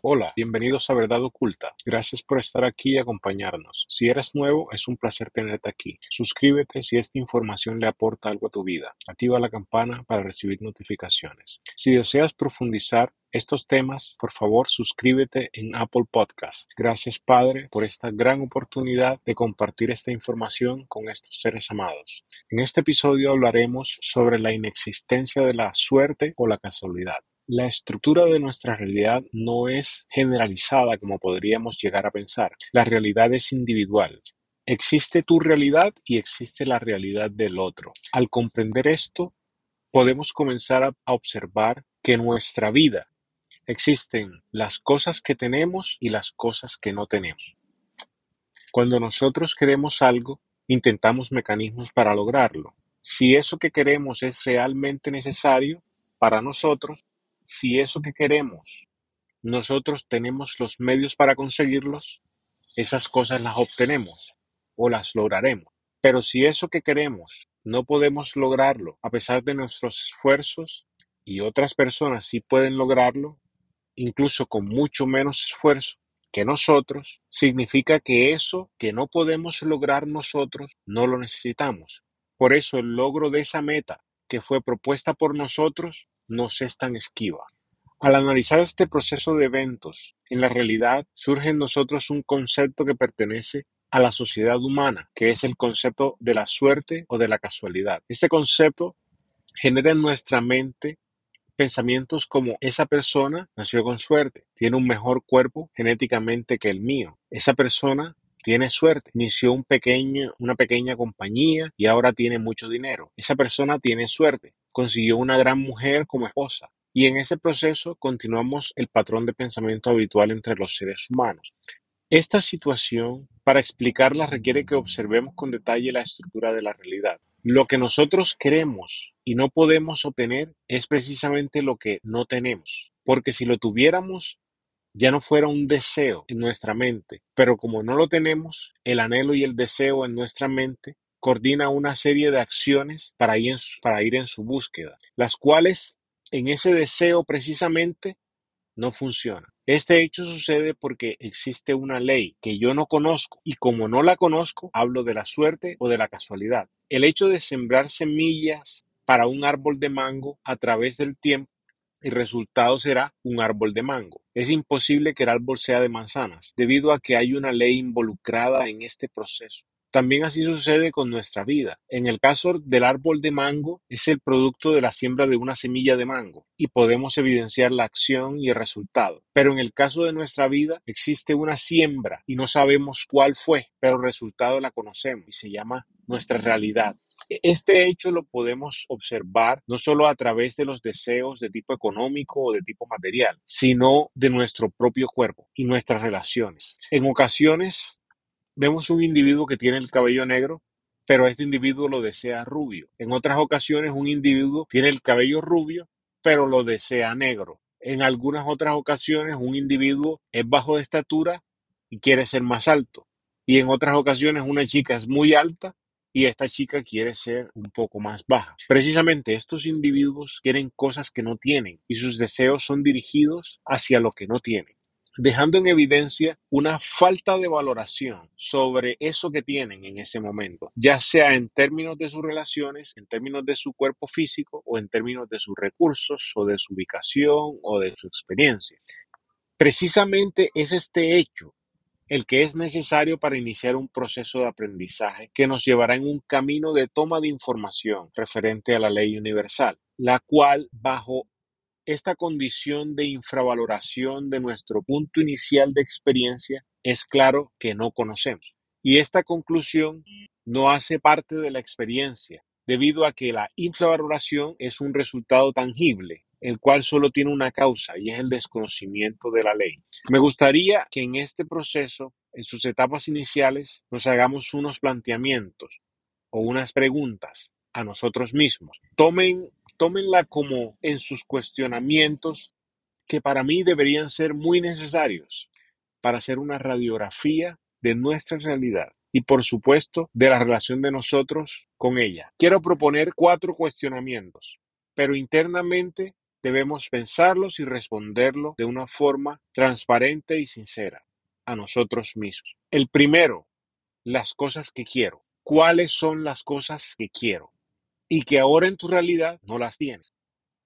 Hola, bienvenidos a Verdad Oculta. Gracias por estar aquí y acompañarnos. Si eres nuevo, es un placer tenerte aquí. Suscríbete si esta información le aporta algo a tu vida. Activa la campana para recibir notificaciones. Si deseas profundizar estos temas, por favor suscríbete en Apple Podcast. Gracias Padre por esta gran oportunidad de compartir esta información con estos seres amados. En este episodio hablaremos sobre la inexistencia de la suerte o la casualidad. La estructura de nuestra realidad no es generalizada como podríamos llegar a pensar. La realidad es individual. Existe tu realidad y existe la realidad del otro. Al comprender esto, podemos comenzar a observar que nuestra vida existen las cosas que tenemos y las cosas que no tenemos. Cuando nosotros queremos algo, intentamos mecanismos para lograrlo. Si eso que queremos es realmente necesario para nosotros, si eso que queremos nosotros tenemos los medios para conseguirlos, esas cosas las obtenemos o las lograremos. Pero si eso que queremos no podemos lograrlo a pesar de nuestros esfuerzos y otras personas sí pueden lograrlo, incluso con mucho menos esfuerzo que nosotros, significa que eso que no podemos lograr nosotros no lo necesitamos. Por eso el logro de esa meta que fue propuesta por nosotros nos es tan esquiva. Al analizar este proceso de eventos, en la realidad surge en nosotros un concepto que pertenece a la sociedad humana, que es el concepto de la suerte o de la casualidad. Este concepto genera en nuestra mente pensamientos como esa persona nació con suerte, tiene un mejor cuerpo genéticamente que el mío, esa persona tiene suerte, inició un pequeño, una pequeña compañía y ahora tiene mucho dinero, esa persona tiene suerte, consiguió una gran mujer como esposa, y en ese proceso continuamos el patrón de pensamiento habitual entre los seres humanos. Esta situación, para explicarla, requiere que observemos con detalle la estructura de la realidad. Lo que nosotros queremos y no podemos obtener es precisamente lo que no tenemos, porque si lo tuviéramos, ya no fuera un deseo en nuestra mente, pero como no lo tenemos, el anhelo y el deseo en nuestra mente coordina una serie de acciones para ir en su, búsqueda, las cuales en ese deseo precisamente no funciona. Este hecho sucede porque existe una ley que yo no conozco y como no la conozco, hablo de la suerte o de la casualidad. El hecho de sembrar semillas para un árbol de mango a través del tiempo, el resultado será un árbol de mango. Es imposible que el árbol sea de manzanas, debido a que hay una ley involucrada en este proceso. También así sucede con nuestra vida. En el caso del árbol de mango, es el producto de la siembra de una semilla de mango y podemos evidenciar la acción y el resultado. Pero en el caso de nuestra vida, existe una siembra y no sabemos cuál fue, pero el resultado la conocemos y se llama nuestra realidad. Este hecho lo podemos observar no solo a través de los deseos de tipo económico o de tipo material, sino de nuestro propio cuerpo y nuestras relaciones. En ocasiones Vemos un individuo que tiene el cabello negro, pero este individuo lo desea rubio. En otras ocasiones un individuo tiene el cabello rubio, pero lo desea negro. En algunas otras ocasiones un individuo es bajo de estatura y quiere ser más alto. Y en otras ocasiones una chica es muy alta y esta chica quiere ser un poco más baja. Precisamente estos individuos quieren cosas que no tienen y sus deseos son dirigidos hacia lo que no tienen dejando en evidencia una falta de valoración sobre eso que tienen en ese momento, ya sea en términos de sus relaciones, en términos de su cuerpo físico o en términos de sus recursos o de su ubicación o de su experiencia. Precisamente es este hecho el que es necesario para iniciar un proceso de aprendizaje que nos llevará en un camino de toma de información referente a la ley universal, la cual bajo esta condición de infravaloración de nuestro punto inicial de experiencia es claro que no conocemos. Y esta conclusión no hace parte de la experiencia, debido a que la infravaloración es un resultado tangible, el cual solo tiene una causa y es el desconocimiento de la ley. Me gustaría que en este proceso, en sus etapas iniciales, nos hagamos unos planteamientos o unas preguntas a nosotros mismos. Tomen tómenla como en sus cuestionamientos que para mí deberían ser muy necesarios para hacer una radiografía de nuestra realidad y por supuesto de la relación de nosotros con ella. Quiero proponer cuatro cuestionamientos, pero internamente debemos pensarlos y responderlos de una forma transparente y sincera a nosotros mismos. El primero, las cosas que quiero. ¿Cuáles son las cosas que quiero? Y que ahora en tu realidad no las tienes.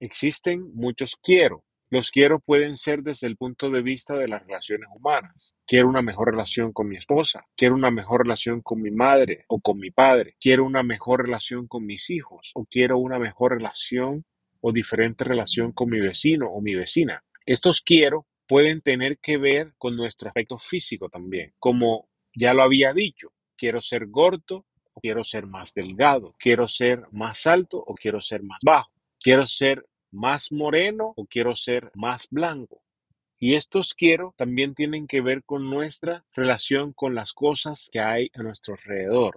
Existen muchos quiero. Los quiero pueden ser desde el punto de vista de las relaciones humanas. Quiero una mejor relación con mi esposa, quiero una mejor relación con mi madre o con mi padre, quiero una mejor relación con mis hijos o quiero una mejor relación o diferente relación con mi vecino o mi vecina. Estos quiero pueden tener que ver con nuestro aspecto físico también, como ya lo había dicho, quiero ser gordo quiero ser más delgado, quiero ser más alto o quiero ser más bajo, quiero ser más moreno o quiero ser más blanco. Y estos quiero también tienen que ver con nuestra relación con las cosas que hay a nuestro alrededor.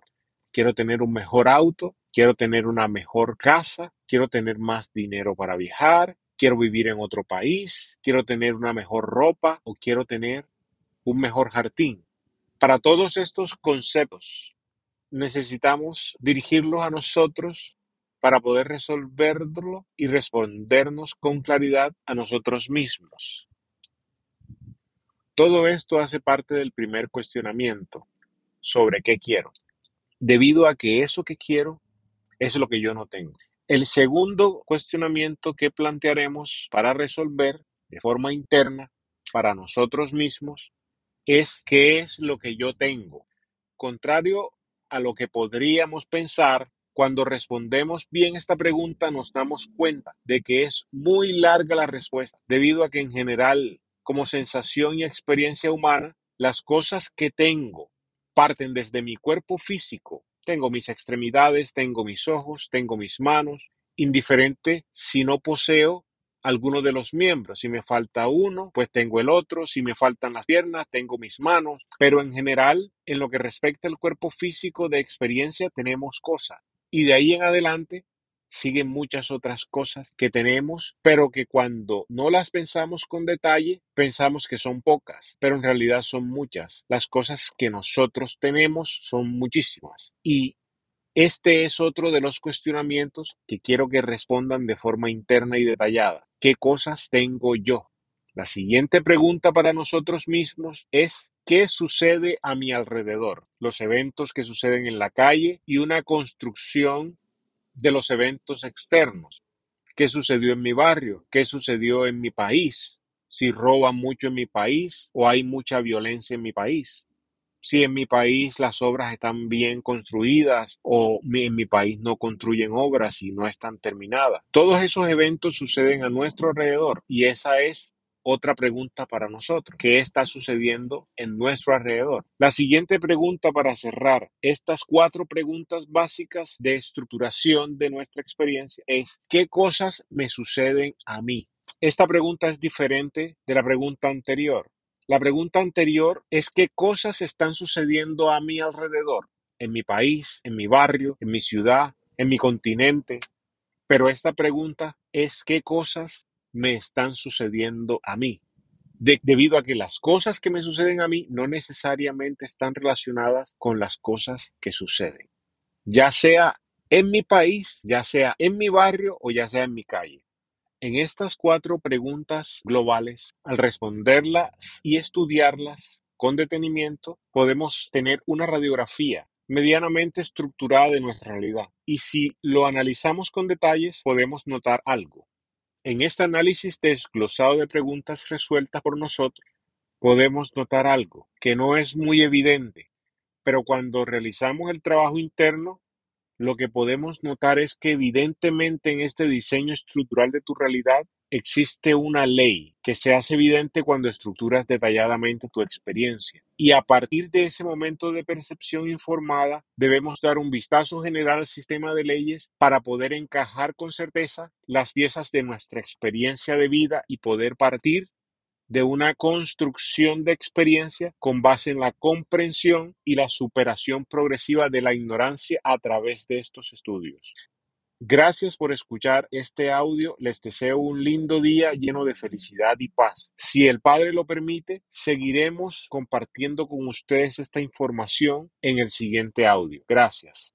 Quiero tener un mejor auto, quiero tener una mejor casa, quiero tener más dinero para viajar, quiero vivir en otro país, quiero tener una mejor ropa o quiero tener un mejor jardín. Para todos estos conceptos necesitamos dirigirlos a nosotros para poder resolverlo y respondernos con claridad a nosotros mismos. Todo esto hace parte del primer cuestionamiento sobre qué quiero, debido a que eso que quiero es lo que yo no tengo. El segundo cuestionamiento que plantearemos para resolver de forma interna para nosotros mismos es qué es lo que yo tengo. Contrario a lo que podríamos pensar, cuando respondemos bien esta pregunta nos damos cuenta de que es muy larga la respuesta, debido a que en general, como sensación y experiencia humana, las cosas que tengo parten desde mi cuerpo físico. Tengo mis extremidades, tengo mis ojos, tengo mis manos, indiferente si no poseo alguno de los miembros. Si me falta uno, pues tengo el otro. Si me faltan las piernas, tengo mis manos. Pero en general, en lo que respecta al cuerpo físico de experiencia, tenemos cosas. Y de ahí en adelante siguen muchas otras cosas que tenemos, pero que cuando no las pensamos con detalle, pensamos que son pocas, pero en realidad son muchas. Las cosas que nosotros tenemos son muchísimas. Y este es otro de los cuestionamientos que quiero que respondan de forma interna y detallada. ¿Qué cosas tengo yo? La siguiente pregunta para nosotros mismos es ¿Qué sucede a mi alrededor? Los eventos que suceden en la calle y una construcción de los eventos externos. ¿Qué sucedió en mi barrio? ¿Qué sucedió en mi país? Si roban mucho en mi país o hay mucha violencia en mi país. Si en mi país las obras están bien construidas o en mi país no construyen obras y no están terminadas. Todos esos eventos suceden a nuestro alrededor y esa es otra pregunta para nosotros. ¿Qué está sucediendo en nuestro alrededor? La siguiente pregunta para cerrar estas cuatro preguntas básicas de estructuración de nuestra experiencia es ¿qué cosas me suceden a mí? Esta pregunta es diferente de la pregunta anterior. La pregunta anterior es qué cosas están sucediendo a mi alrededor, en mi país, en mi barrio, en mi ciudad, en mi continente. Pero esta pregunta es qué cosas me están sucediendo a mí. debido a que las cosas que me suceden a mí no necesariamente están relacionadas con las cosas que suceden, ya sea en mi país, ya sea en mi barrio o ya sea en mi calle. En estas cuatro preguntas globales, al responderlas y estudiarlas con detenimiento, podemos tener una radiografía medianamente estructurada de nuestra realidad. Y si lo analizamos con detalles, podemos notar algo. En este análisis desglosado de preguntas resueltas por nosotros, podemos notar algo que no es muy evidente, pero cuando realizamos el trabajo interno, lo que podemos notar es que evidentemente en este diseño estructural de tu realidad existe una ley que se hace evidente cuando estructuras detalladamente tu experiencia. Y a partir de ese momento de percepción informada, debemos dar un vistazo general al sistema de leyes para poder encajar con certeza las piezas de nuestra experiencia de vida y poder partir de una construcción de experiencia con base en la comprensión y la superación progresiva de la ignorancia a través de estos estudios. Gracias por escuchar este audio. Les deseo un lindo día lleno de felicidad y paz. Si el Padre lo permite, seguiremos compartiendo con ustedes esta información en el siguiente audio. Gracias.